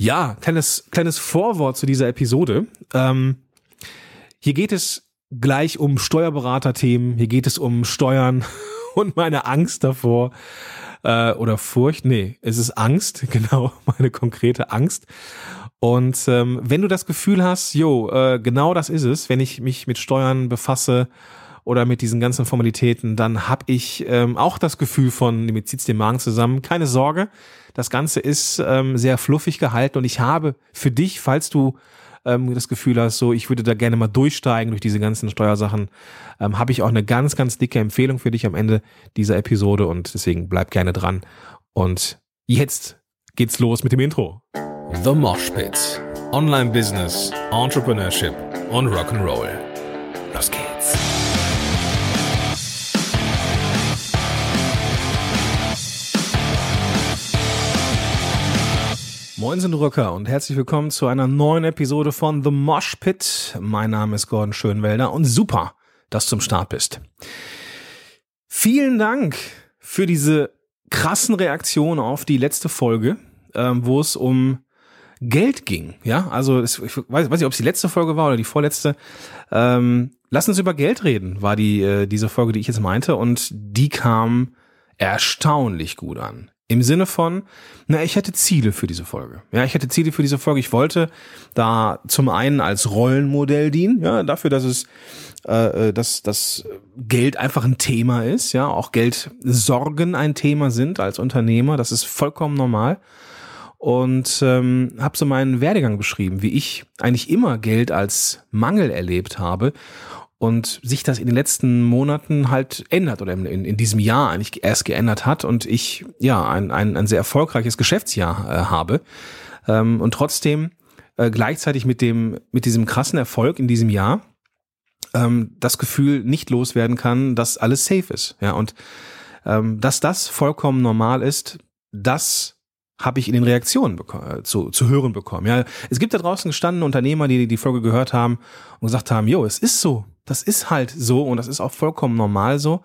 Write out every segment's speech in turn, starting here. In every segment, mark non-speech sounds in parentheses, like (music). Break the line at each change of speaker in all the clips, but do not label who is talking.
Ja, kleines, kleines Vorwort zu dieser Episode. Ähm, hier geht es gleich um Steuerberaterthemen, hier geht es um Steuern (laughs) und meine Angst davor äh, oder Furcht. Nee, es ist Angst, (laughs) genau, meine konkrete Angst. Und ähm, wenn du das Gefühl hast, jo, äh, genau das ist es, wenn ich mich mit Steuern befasse oder mit diesen ganzen Formalitäten, dann habe ich ähm, auch das Gefühl von, mir zieht's den Magen zusammen. Keine Sorge, das Ganze ist ähm, sehr fluffig gehalten und ich habe für dich, falls du ähm, das Gefühl hast, so ich würde da gerne mal durchsteigen durch diese ganzen Steuersachen, ähm, habe ich auch eine ganz, ganz dicke Empfehlung für dich am Ende dieser Episode und deswegen bleib gerne dran. Und jetzt geht's los mit dem Intro.
The Mosh Pit. Online Business, Entrepreneurship und Rock'n'Roll. Los geht's.
Moin sind Rücker und herzlich willkommen zu einer neuen Episode von The Mosh Pit. Mein Name ist Gordon Schönwelder und super, dass du zum Start bist. Vielen Dank für diese krassen Reaktionen auf die letzte Folge, ähm, wo es um Geld ging. Ja, also es, ich weiß, weiß nicht, ob es die letzte Folge war oder die vorletzte. Ähm, lass uns über Geld reden, war die äh, diese Folge, die ich jetzt meinte, und die kam erstaunlich gut an. Im Sinne von, na, ich hätte Ziele für diese Folge. Ja, ich hätte Ziele für diese Folge. Ich wollte da zum einen als Rollenmodell dienen, ja, dafür, dass es, äh, äh dass das Geld einfach ein Thema ist, ja, auch Geldsorgen ein Thema sind als Unternehmer. Das ist vollkommen normal. Und ähm, habe so meinen Werdegang beschrieben, wie ich eigentlich immer Geld als Mangel erlebt habe und sich das in den letzten Monaten halt ändert oder in, in, diesem Jahr eigentlich erst geändert hat und ich ja ein, ein, ein sehr erfolgreiches Geschäftsjahr äh, habe ähm, und trotzdem äh, gleichzeitig mit dem mit diesem krassen Erfolg in diesem Jahr ähm, das Gefühl nicht loswerden kann, dass alles safe ist ja und ähm, dass das vollkommen normal ist, das habe ich in den Reaktionen äh, zu, zu hören bekommen. Ja, es gibt da draußen gestandene Unternehmer, die die Folge gehört haben und gesagt haben, jo, es ist so, das ist halt so und das ist auch vollkommen normal so.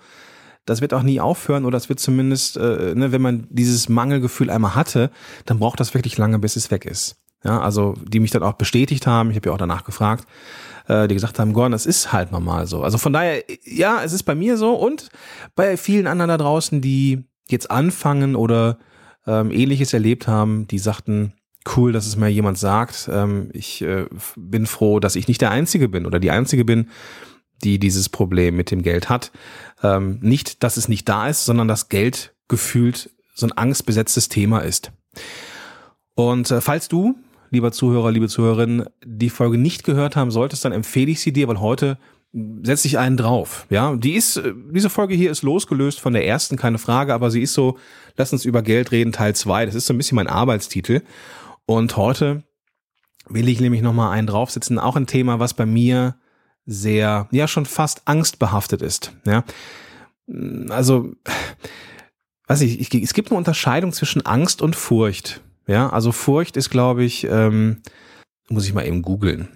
Das wird auch nie aufhören oder das wird zumindest, äh, ne, wenn man dieses Mangelgefühl einmal hatte, dann braucht das wirklich lange, bis es weg ist. Ja, also die mich dann auch bestätigt haben, ich habe ja auch danach gefragt, äh, die gesagt haben, Gordon, das ist halt normal so. Also von daher, ja, es ist bei mir so und bei vielen anderen da draußen, die jetzt anfangen oder ähm, ähnliches erlebt haben, die sagten, cool, dass es mir jemand sagt. Ähm, ich äh, bin froh, dass ich nicht der Einzige bin oder die Einzige bin, die dieses Problem mit dem Geld hat. Ähm, nicht, dass es nicht da ist, sondern dass Geld gefühlt so ein angstbesetztes Thema ist. Und äh, falls du, lieber Zuhörer, liebe Zuhörerin, die Folge nicht gehört haben solltest, dann empfehle ich sie dir, weil heute setze ich einen drauf. Ja, die ist, äh, diese Folge hier ist losgelöst von der ersten, keine Frage, aber sie ist so, lass uns über Geld reden, Teil zwei. Das ist so ein bisschen mein Arbeitstitel. Und heute will ich nämlich nochmal einen draufsetzen, auch ein Thema, was bei mir sehr, ja, schon fast angstbehaftet ist. Ja, also, weiß ich, ich, es gibt eine Unterscheidung zwischen Angst und Furcht. Ja, also Furcht ist, glaube ich, ähm, muss ich mal eben googeln.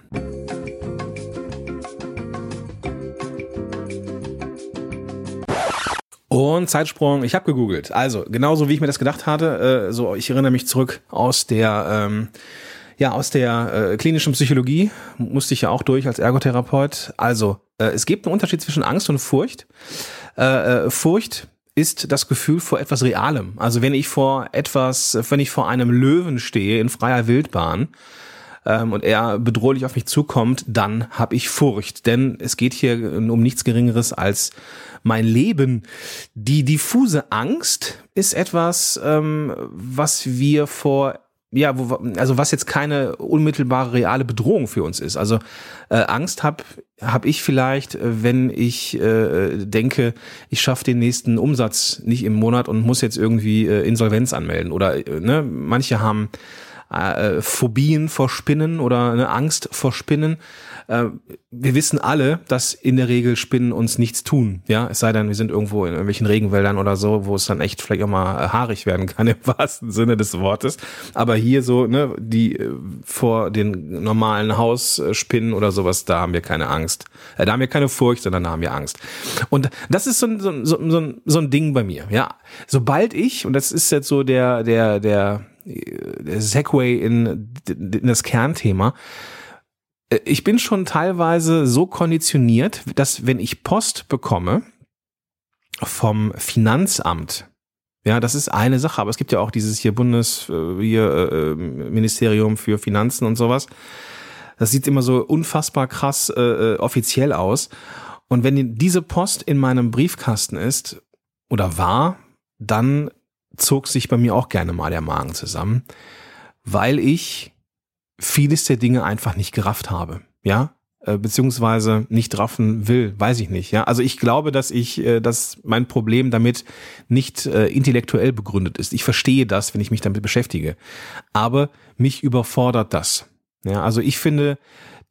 Und Zeitsprung, ich habe gegoogelt. Also, genauso wie ich mir das gedacht hatte, äh, so ich erinnere mich zurück aus der ähm, ja, aus der äh, klinischen Psychologie musste ich ja auch durch als Ergotherapeut. Also, äh, es gibt einen Unterschied zwischen Angst und Furcht. Äh, äh, Furcht ist das Gefühl vor etwas Realem. Also wenn ich vor etwas, wenn ich vor einem Löwen stehe in freier Wildbahn ähm, und er bedrohlich auf mich zukommt, dann habe ich Furcht. Denn es geht hier um nichts Geringeres als mein Leben. Die diffuse Angst ist etwas, ähm, was wir vor ja, wo, also was jetzt keine unmittelbare reale Bedrohung für uns ist. Also äh, Angst habe hab ich vielleicht, äh, wenn ich äh, denke, ich schaffe den nächsten Umsatz nicht im Monat und muss jetzt irgendwie äh, Insolvenz anmelden. Oder äh, ne, manche haben äh, Phobien vor Spinnen oder eine Angst vor Spinnen. Äh, wir wissen alle, dass in der Regel Spinnen uns nichts tun. Ja, es sei denn, wir sind irgendwo in irgendwelchen Regenwäldern oder so, wo es dann echt vielleicht auch mal äh, haarig werden kann im (laughs) wahrsten Sinne des Wortes. Aber hier so, ne, die äh, vor den normalen Hausspinnen oder sowas, da haben wir keine Angst. Da haben wir keine Furcht, sondern da haben wir Angst. Und das ist so, ein so, so, so, ein, so ein Ding bei mir. Ja, sobald ich und das ist jetzt so der der der Segway in, in das Kernthema. Äh, ich bin schon teilweise so konditioniert, dass wenn ich Post bekomme vom Finanzamt, ja, das ist eine Sache, aber es gibt ja auch dieses hier Bundes, äh, äh, Ministerium für Finanzen und sowas. Das sieht immer so unfassbar krass äh, äh offiziell aus. Und wenn diese Post in meinem Briefkasten ist oder war, dann zog sich bei mir auch gerne mal der Magen zusammen, weil ich vieles der Dinge einfach nicht gerafft habe. Ja, äh, beziehungsweise nicht raffen will, weiß ich nicht. Ja, also ich glaube, dass ich, äh, dass mein Problem damit nicht äh, intellektuell begründet ist. Ich verstehe das, wenn ich mich damit beschäftige, aber mich überfordert das. Ja, also ich finde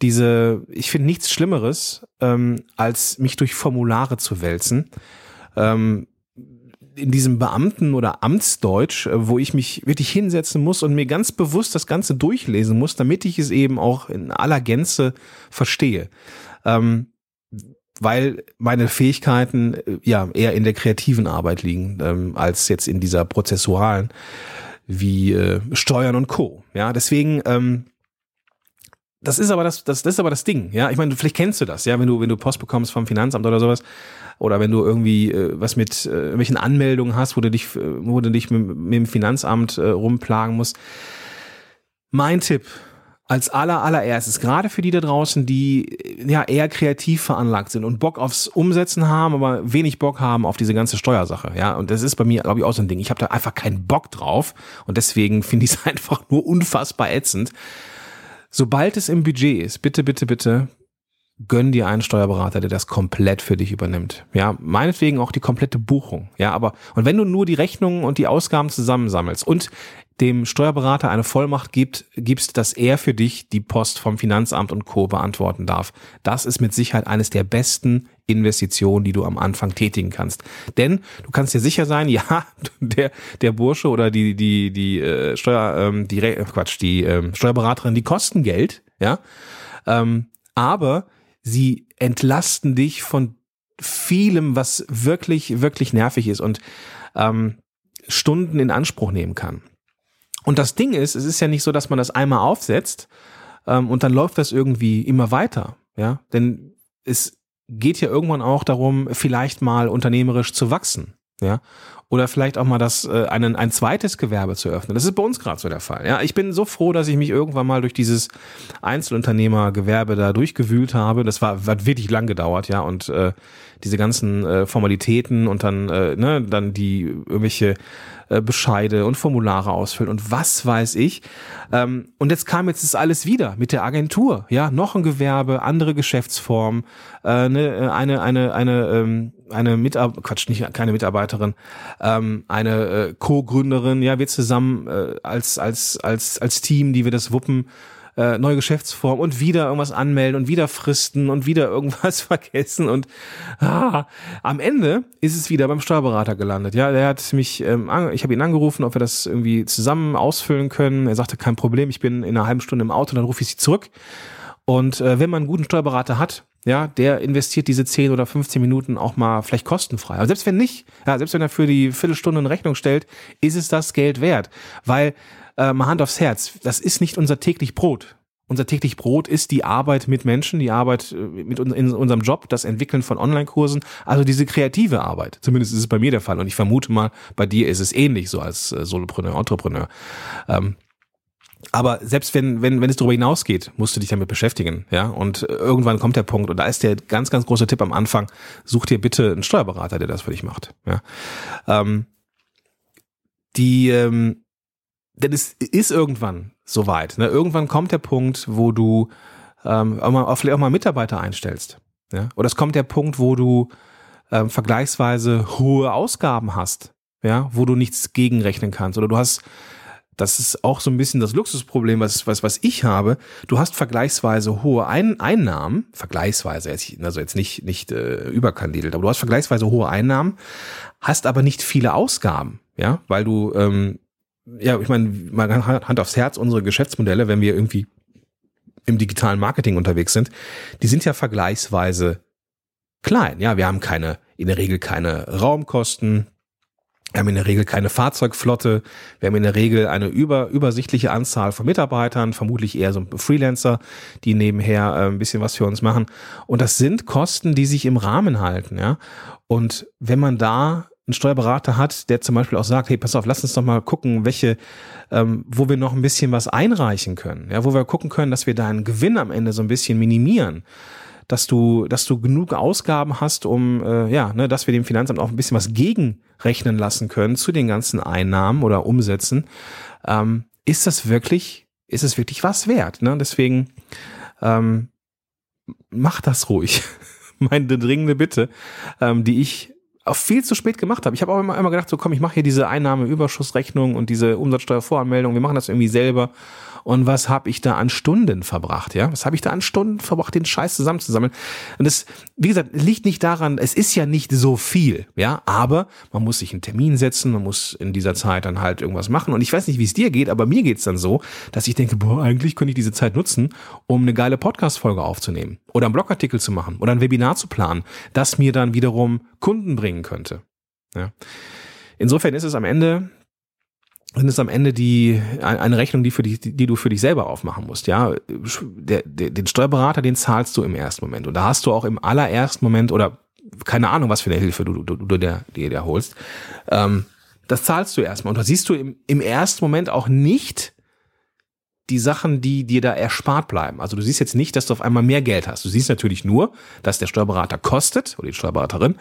diese, ich finde nichts Schlimmeres, ähm, als mich durch Formulare zu wälzen. Ähm, in diesem Beamten- oder Amtsdeutsch, äh, wo ich mich wirklich hinsetzen muss und mir ganz bewusst das Ganze durchlesen muss, damit ich es eben auch in aller Gänze verstehe. Ähm, weil meine Fähigkeiten äh, ja eher in der kreativen Arbeit liegen, ähm, als jetzt in dieser prozessualen wie äh, Steuern und Co. Ja, deswegen ähm, das ist aber das, das, das ist aber das Ding, ja. Ich meine, vielleicht kennst du das, ja, wenn du, wenn du Post bekommst vom Finanzamt oder sowas, oder wenn du irgendwie äh, was mit äh, irgendwelchen Anmeldungen hast, wo du dich, äh, wo du dich mit, mit dem Finanzamt äh, rumplagen musst. Mein Tipp als aller allererstes, gerade für die da draußen, die äh, ja eher kreativ veranlagt sind und Bock aufs Umsetzen haben, aber wenig Bock haben auf diese ganze Steuersache, ja. Und das ist bei mir, glaube ich, auch so ein Ding. Ich habe da einfach keinen Bock drauf und deswegen finde ich es (laughs) einfach nur unfassbar ätzend. Sobald es im Budget ist, bitte, bitte, bitte, gönn dir einen Steuerberater, der das komplett für dich übernimmt. Ja, meinetwegen auch die komplette Buchung. Ja, aber, und wenn du nur die Rechnungen und die Ausgaben zusammensammelst und dem Steuerberater eine Vollmacht gibt, gibst, dass er für dich die Post vom Finanzamt und Co. beantworten darf. Das ist mit Sicherheit eines der besten Investitionen, die du am Anfang tätigen kannst. Denn du kannst dir sicher sein, (laughs) ja, der, der Bursche oder die, die, die äh, Steuer, ähm, die Quatsch, die ähm, Steuerberaterin, die kosten Geld, ja. Ähm, aber sie entlasten dich von vielem, was wirklich, wirklich nervig ist und ähm, Stunden in Anspruch nehmen kann. Und das Ding ist, es ist ja nicht so, dass man das einmal aufsetzt ähm, und dann läuft das irgendwie immer weiter. Ja, denn es geht ja irgendwann auch darum, vielleicht mal unternehmerisch zu wachsen. Ja, oder vielleicht auch mal das äh, einen, ein zweites Gewerbe zu öffnen. Das ist bei uns gerade so der Fall. Ja, ich bin so froh, dass ich mich irgendwann mal durch dieses Einzelunternehmergewerbe da durchgewühlt habe. Das war hat wirklich lang gedauert, ja, und äh, diese ganzen äh, Formalitäten und dann äh, ne, dann die irgendwelche äh, Bescheide und Formulare ausfüllen und was weiß ich. Ähm, und jetzt kam jetzt das alles wieder mit der Agentur, ja, noch ein Gewerbe, andere Geschäftsform, äh, ne, eine eine eine ähm, eine Mitarbeiter, Quatsch, nicht keine Mitarbeiterin, ähm, eine äh, Co-Gründerin, ja, wir zusammen äh, als als als als Team, die wir das wuppen äh, neue Geschäftsform und wieder irgendwas anmelden und wieder Fristen und wieder irgendwas (laughs) vergessen und ah, am Ende ist es wieder beim Steuerberater gelandet. Ja, der hat mich, ähm, ich habe ihn angerufen, ob wir das irgendwie zusammen ausfüllen können. Er sagte kein Problem, ich bin in einer halben Stunde im Auto, dann rufe ich sie zurück. Und äh, wenn man einen guten Steuerberater hat, ja, der investiert diese 10 oder 15 Minuten auch mal vielleicht kostenfrei. Aber selbst wenn nicht, ja, selbst wenn er für die Viertelstunde eine Rechnung stellt, ist es das Geld wert. Weil äh, mal Hand aufs Herz, das ist nicht unser täglich Brot. Unser täglich Brot ist die Arbeit mit Menschen, die Arbeit äh, mit uns in unserem Job, das Entwickeln von Online-Kursen, also diese kreative Arbeit. Zumindest ist es bei mir der Fall und ich vermute mal, bei dir ist es ähnlich so als äh, Solopreneur, Entrepreneur. Ähm, aber selbst wenn, wenn, wenn es darüber hinausgeht, musst du dich damit beschäftigen, ja. Und irgendwann kommt der Punkt, und da ist der ganz, ganz große Tipp am Anfang, such dir bitte einen Steuerberater, der das für dich macht. Ja. Ähm, die, ähm, denn es ist irgendwann soweit. Ne? Irgendwann kommt der Punkt, wo du ähm, auch mal, vielleicht auch mal Mitarbeiter einstellst. Ja? Oder es kommt der Punkt, wo du ähm, vergleichsweise hohe Ausgaben hast, ja, wo du nichts gegenrechnen kannst. Oder du hast, das ist auch so ein bisschen das Luxusproblem, was, was, was ich habe. Du hast vergleichsweise hohe Ein Einnahmen, vergleichsweise, also jetzt nicht, nicht äh, überkandidelt, aber du hast vergleichsweise hohe Einnahmen, hast aber nicht viele Ausgaben, ja, weil du ähm, ja, ich meine, mal Hand aufs Herz, unsere Geschäftsmodelle, wenn wir irgendwie im digitalen Marketing unterwegs sind, die sind ja vergleichsweise klein. Ja, wir haben keine, in der Regel keine Raumkosten. Wir haben in der Regel keine Fahrzeugflotte. Wir haben in der Regel eine über, übersichtliche Anzahl von Mitarbeitern, vermutlich eher so Freelancer, die nebenher äh, ein bisschen was für uns machen. Und das sind Kosten, die sich im Rahmen halten, ja. Und wenn man da einen Steuerberater hat, der zum Beispiel auch sagt, hey, pass auf, lass uns doch mal gucken, welche, ähm, wo wir noch ein bisschen was einreichen können, ja, wo wir gucken können, dass wir deinen Gewinn am Ende so ein bisschen minimieren dass du, dass du genug Ausgaben hast, um äh, ja, ne, dass wir dem Finanzamt auch ein bisschen was gegenrechnen lassen können zu den ganzen Einnahmen oder Umsätzen. Ähm, ist das wirklich, ist es wirklich was wert? Ne? Deswegen ähm, mach das ruhig. (laughs) Meine dringende Bitte, ähm, die ich auch viel zu spät gemacht habe. Ich habe auch immer, immer gedacht, so komm, ich mache hier diese Einnahmeüberschussrechnung und diese Umsatzsteuervoranmeldung, wir machen das irgendwie selber und was habe ich da an Stunden verbracht, ja? Was habe ich da an Stunden verbracht, den Scheiß zusammenzusammeln? Und das, wie gesagt, liegt nicht daran, es ist ja nicht so viel, ja, aber man muss sich einen Termin setzen, man muss in dieser Zeit dann halt irgendwas machen. Und ich weiß nicht, wie es dir geht, aber mir geht's dann so, dass ich denke, boah, eigentlich könnte ich diese Zeit nutzen, um eine geile Podcast-Folge aufzunehmen oder einen Blogartikel zu machen oder ein Webinar zu planen, das mir dann wiederum Kunden bringen könnte. Ja. Insofern ist es am Ende sind es am Ende die eine Rechnung, die für dich, die du für dich selber aufmachen musst. Ja, der, der, den Steuerberater, den zahlst du im ersten Moment und da hast du auch im allerersten Moment oder keine Ahnung, was für eine Hilfe du, du, du dir, dir, dir holst. Ähm, das zahlst du erstmal und da siehst du im, im ersten Moment auch nicht die Sachen, die dir da erspart bleiben. Also du siehst jetzt nicht, dass du auf einmal mehr Geld hast. Du siehst natürlich nur, dass der Steuerberater kostet oder die Steuerberaterin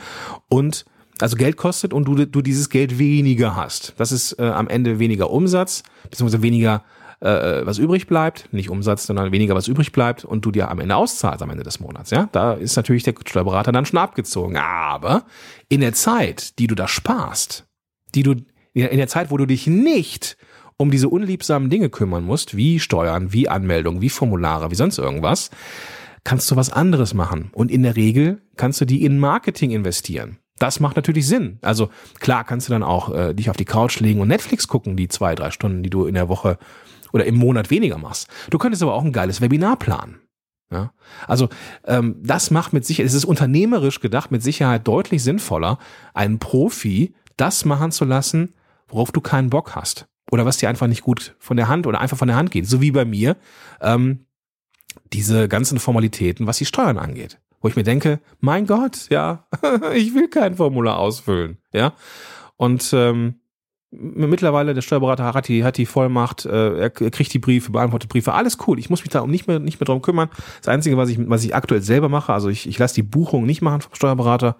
und also Geld kostet und du, du dieses Geld weniger hast. Das ist äh, am Ende weniger Umsatz, beziehungsweise weniger äh, was übrig bleibt, nicht Umsatz, sondern weniger was übrig bleibt und du dir am Ende auszahlst am Ende des Monats. Ja, da ist natürlich der Steuerberater dann schon abgezogen. Aber in der Zeit, die du da sparst, die du in der Zeit, wo du dich nicht um diese unliebsamen Dinge kümmern musst, wie Steuern, wie Anmeldung, wie Formulare, wie sonst irgendwas, kannst du was anderes machen. Und in der Regel kannst du die in Marketing investieren. Das macht natürlich Sinn. Also klar kannst du dann auch äh, dich auf die Couch legen und Netflix gucken, die zwei, drei Stunden, die du in der Woche oder im Monat weniger machst. Du könntest aber auch ein geiles Webinar planen. Ja? Also ähm, das macht mit Sicherheit, es ist unternehmerisch gedacht, mit Sicherheit deutlich sinnvoller, einen Profi das machen zu lassen, worauf du keinen Bock hast. Oder was dir einfach nicht gut von der Hand oder einfach von der Hand geht. So wie bei mir ähm, diese ganzen Formalitäten, was die Steuern angeht wo ich mir denke, mein Gott, ja, (laughs) ich will kein Formular ausfüllen, ja. Und ähm, mittlerweile der Steuerberater hat die, hat die Vollmacht, äh, er, kriegt die Briefe, beantwortet Briefe, alles cool. Ich muss mich da um nicht mehr nicht mehr drum kümmern. Das Einzige, was ich was ich aktuell selber mache, also ich, ich lasse die Buchung nicht machen vom Steuerberater.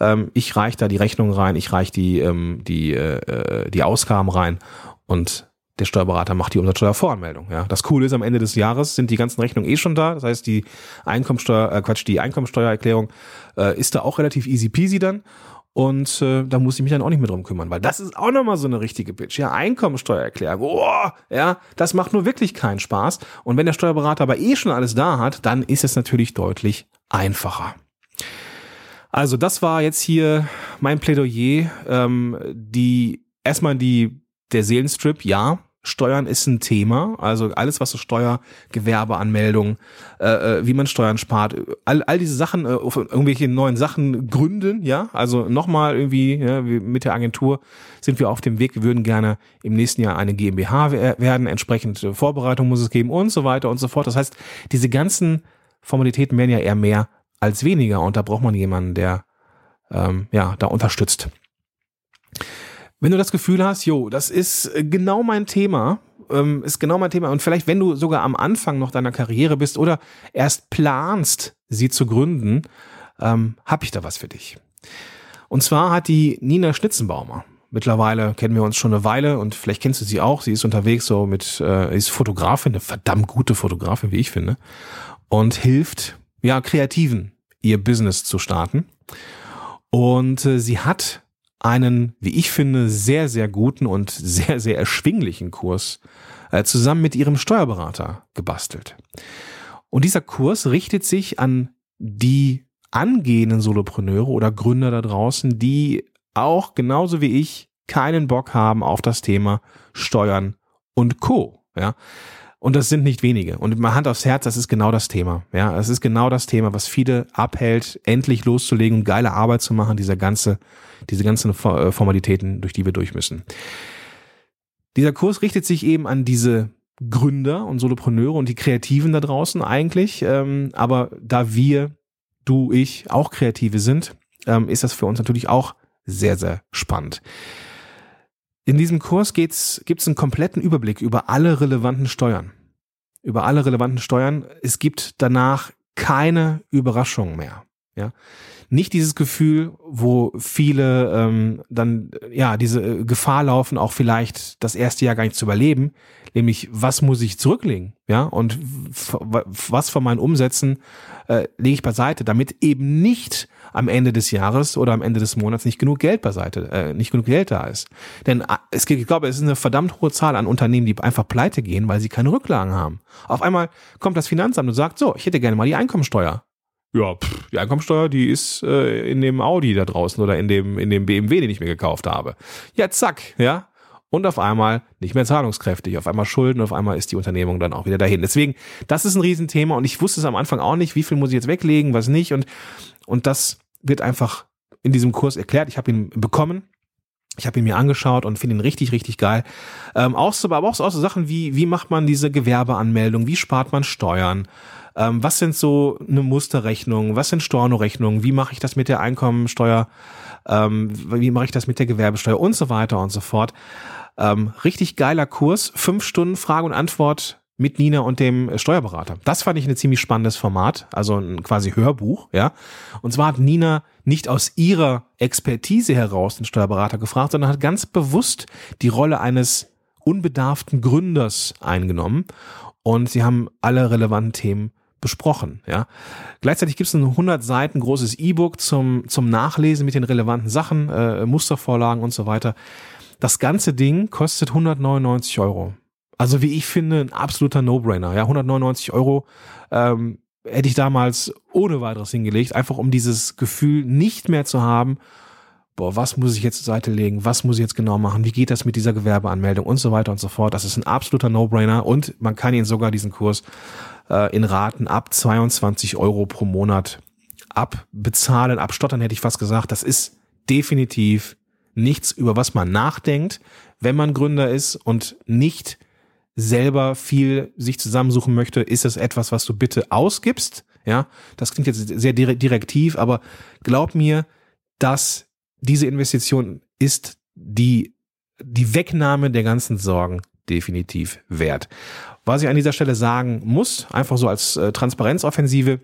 Ähm, ich reiche da die Rechnung rein, ich reiche die ähm, die äh, äh die Ausgaben rein und der Steuerberater macht die Umsatzsteuervoranmeldung. Ja, das Coole ist, am Ende des Jahres sind die ganzen Rechnungen eh schon da. Das heißt, die Einkommensteuer, äh Quatsch, die Einkommensteuererklärung äh, ist da auch relativ easy peasy dann. Und äh, da muss ich mich dann auch nicht mehr drum kümmern, weil das ist auch nochmal so eine richtige Bitch. Ja, Einkommensteuererklärung. Oh, ja, das macht nur wirklich keinen Spaß. Und wenn der Steuerberater aber eh schon alles da hat, dann ist es natürlich deutlich einfacher. Also das war jetzt hier mein Plädoyer. Ähm, die erstmal die der Seelenstrip, ja, Steuern ist ein Thema, also alles, was so Steuer, Gewerbeanmeldung, äh, äh, wie man Steuern spart, all, all diese Sachen, äh, irgendwelche neuen Sachen gründen, ja, also nochmal irgendwie, ja, mit der Agentur sind wir auf dem Weg, wir würden gerne im nächsten Jahr eine GmbH werden, entsprechend Vorbereitung muss es geben und so weiter und so fort. Das heißt, diese ganzen Formalitäten werden ja eher mehr als weniger. Und da braucht man jemanden, der ähm, ja da unterstützt. Wenn du das Gefühl hast, jo, das ist äh, genau mein Thema, ähm, ist genau mein Thema und vielleicht wenn du sogar am Anfang noch deiner Karriere bist oder erst planst, sie zu gründen, ähm, habe ich da was für dich. Und zwar hat die Nina Schnitzenbaumer, mittlerweile kennen wir uns schon eine Weile und vielleicht kennst du sie auch, sie ist unterwegs so mit, äh, ist Fotografin, eine verdammt gute Fotografin, wie ich finde, und hilft, ja, Kreativen ihr Business zu starten. Und äh, sie hat einen, wie ich finde, sehr, sehr guten und sehr, sehr erschwinglichen Kurs äh, zusammen mit ihrem Steuerberater gebastelt. Und dieser Kurs richtet sich an die angehenden Solopreneure oder Gründer da draußen, die auch genauso wie ich keinen Bock haben auf das Thema Steuern und Co. Ja. Und das sind nicht wenige. Und mal Hand aufs Herz, das ist genau das Thema. Ja, es ist genau das Thema, was viele abhält, endlich loszulegen und geile Arbeit zu machen, dieser ganze, diese ganzen äh, Formalitäten, durch die wir durch müssen. Dieser Kurs richtet sich eben an diese Gründer und Solopreneure und die Kreativen da draußen eigentlich. Ähm, aber da wir, du, ich auch Kreative sind, ähm, ist das für uns natürlich auch sehr, sehr spannend. In diesem Kurs gibt es einen kompletten Überblick über alle relevanten Steuern. Über alle relevanten Steuern. Es gibt danach keine Überraschungen mehr. Ja, nicht dieses Gefühl, wo viele ähm, dann ja diese äh, Gefahr laufen, auch vielleicht das erste Jahr gar nicht zu überleben, nämlich was muss ich zurücklegen, ja und was von meinen Umsätzen äh, lege ich beiseite, damit eben nicht am Ende des Jahres oder am Ende des Monats nicht genug Geld beiseite, äh, nicht genug Geld da ist. Denn äh, es, ich glaube, es ist eine verdammt hohe Zahl an Unternehmen, die einfach pleite gehen, weil sie keine Rücklagen haben. Auf einmal kommt das Finanzamt und sagt, so, ich hätte gerne mal die Einkommensteuer. Ja, pff, die Einkommensteuer, die ist äh, in dem Audi da draußen oder in dem, in dem BMW, den ich mir gekauft habe. Ja, zack, ja. Und auf einmal nicht mehr zahlungskräftig, auf einmal Schulden, auf einmal ist die Unternehmung dann auch wieder dahin. Deswegen, das ist ein Riesenthema und ich wusste es am Anfang auch nicht, wie viel muss ich jetzt weglegen, was nicht. Und, und das wird einfach in diesem Kurs erklärt. Ich habe ihn bekommen. Ich habe ihn mir angeschaut und finde ihn richtig, richtig geil. Ähm, auch so, aber auch so, auch so Sachen wie, wie macht man diese Gewerbeanmeldung, wie spart man Steuern, ähm, was sind so eine Musterrechnung, was sind Stornorechnungen, wie mache ich das mit der Einkommensteuer, ähm, wie mache ich das mit der Gewerbesteuer? Und so weiter und so fort. Ähm, richtig geiler Kurs, fünf Stunden Frage und Antwort mit Nina und dem Steuerberater. Das fand ich ein ziemlich spannendes Format, also ein quasi Hörbuch, ja. Und zwar hat Nina nicht aus ihrer Expertise heraus den Steuerberater gefragt, sondern hat ganz bewusst die Rolle eines unbedarften Gründers eingenommen und sie haben alle relevanten Themen besprochen. Ja. Gleichzeitig gibt es ein 100 Seiten großes E-Book zum, zum Nachlesen mit den relevanten Sachen, äh, Mustervorlagen und so weiter. Das ganze Ding kostet 199 Euro. Also wie ich finde, ein absoluter No-Brainer. Ja, 199 Euro ähm, hätte ich damals ohne weiteres hingelegt, einfach um dieses Gefühl nicht mehr zu haben, boah, was muss ich jetzt zur Seite legen, was muss ich jetzt genau machen, wie geht das mit dieser Gewerbeanmeldung und so weiter und so fort. Das ist ein absoluter No-Brainer und man kann ihn sogar diesen Kurs äh, in Raten ab 22 Euro pro Monat abbezahlen, abstottern hätte ich fast gesagt. Das ist definitiv nichts, über was man nachdenkt, wenn man Gründer ist und nicht selber viel sich zusammensuchen möchte, ist es etwas, was du bitte ausgibst. Ja, das klingt jetzt sehr direktiv, aber glaub mir, dass diese Investition ist die, die Wegnahme der ganzen Sorgen definitiv wert. Was ich an dieser Stelle sagen muss, einfach so als äh, Transparenzoffensive,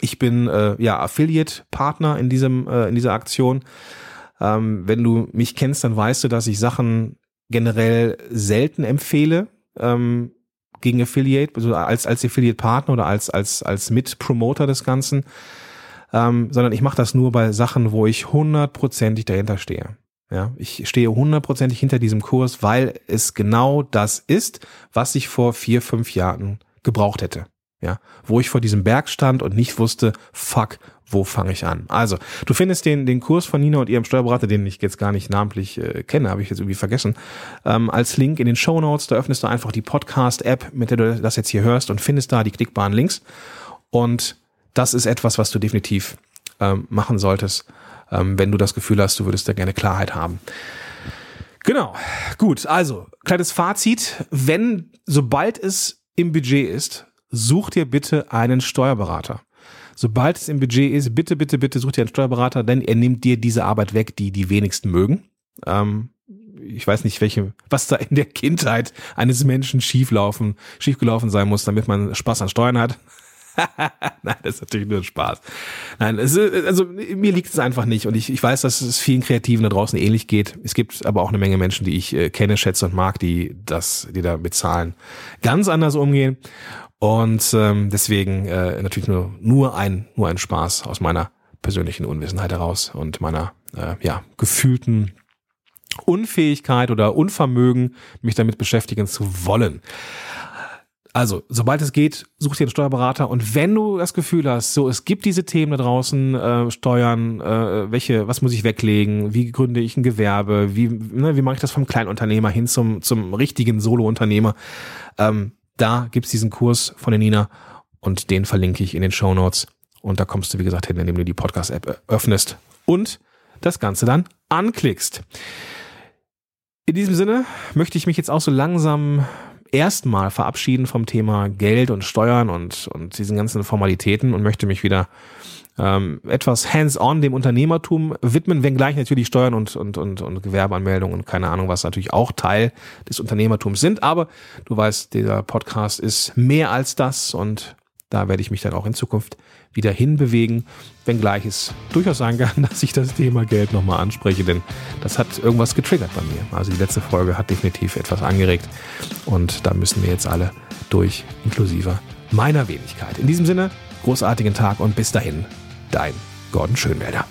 ich bin äh, ja Affiliate-Partner in diesem äh, in dieser Aktion. Ähm, wenn du mich kennst, dann weißt du, dass ich Sachen generell selten empfehle ähm, gegen Affiliate, also als als Affiliate-Partner oder als als als Mitpromoter des Ganzen, ähm, sondern ich mache das nur bei Sachen, wo ich hundertprozentig dahinter stehe. Ja, ich stehe hundertprozentig hinter diesem Kurs, weil es genau das ist, was ich vor vier, fünf Jahren gebraucht hätte. Ja, wo ich vor diesem Berg stand und nicht wusste, fuck, wo fange ich an? Also, du findest den, den Kurs von Nina und ihrem Steuerberater, den ich jetzt gar nicht namentlich äh, kenne, habe ich jetzt irgendwie vergessen, ähm, als Link in den Show Notes. Da öffnest du einfach die Podcast-App, mit der du das jetzt hier hörst und findest da die klickbaren Links. Und das ist etwas, was du definitiv ähm, machen solltest ähm, wenn du das Gefühl hast, du würdest da gerne Klarheit haben. Genau, gut, also kleines Fazit, wenn, sobald es im Budget ist, such dir bitte einen Steuerberater. Sobald es im Budget ist, bitte, bitte, bitte such dir einen Steuerberater, denn er nimmt dir diese Arbeit weg, die die wenigsten mögen. Ähm, ich weiß nicht, welche, was da in der Kindheit eines Menschen schieflaufen, schiefgelaufen sein muss, damit man Spaß an Steuern hat. (laughs) Nein, das ist natürlich nur Spaß. Nein, es also mir liegt es einfach nicht und ich, ich weiß, dass es vielen Kreativen da draußen ähnlich geht. Es gibt aber auch eine Menge Menschen, die ich äh, kenne, schätze und mag, die das, die da mit Zahlen ganz anders umgehen. Und ähm, deswegen äh, natürlich nur, nur ein, nur ein Spaß aus meiner persönlichen Unwissenheit heraus und meiner äh, ja, gefühlten Unfähigkeit oder Unvermögen, mich damit beschäftigen zu wollen. Also, sobald es geht, such dir einen Steuerberater und wenn du das Gefühl hast, so es gibt diese Themen da draußen, äh, Steuern, äh, welche, was muss ich weglegen, wie gründe ich ein Gewerbe, wie, ne, wie mache ich das vom Kleinunternehmer hin zum, zum richtigen Solo-Unternehmer, ähm, Da gibt's diesen Kurs von der Nina und den verlinke ich in den Show Notes. Und da kommst du, wie gesagt, hin, indem du die Podcast-App öffnest und das Ganze dann anklickst. In diesem Sinne möchte ich mich jetzt auch so langsam erstmal verabschieden vom Thema Geld und Steuern und, und diesen ganzen Formalitäten und möchte mich wieder ähm, etwas hands-on dem Unternehmertum widmen, wenngleich natürlich Steuern und, und, und, und Gewerbeanmeldungen und keine Ahnung was natürlich auch Teil des Unternehmertums sind. Aber du weißt, dieser Podcast ist mehr als das und da werde ich mich dann auch in Zukunft wieder hinbewegen, wenngleich es durchaus sein kann, (laughs) dass ich das Thema Geld nochmal anspreche, denn das hat irgendwas getriggert bei mir. Also die letzte Folge hat definitiv etwas angeregt und da müssen wir jetzt alle durch, inklusive meiner Wenigkeit. In diesem Sinne, großartigen Tag und bis dahin, dein Gordon Schönwälder.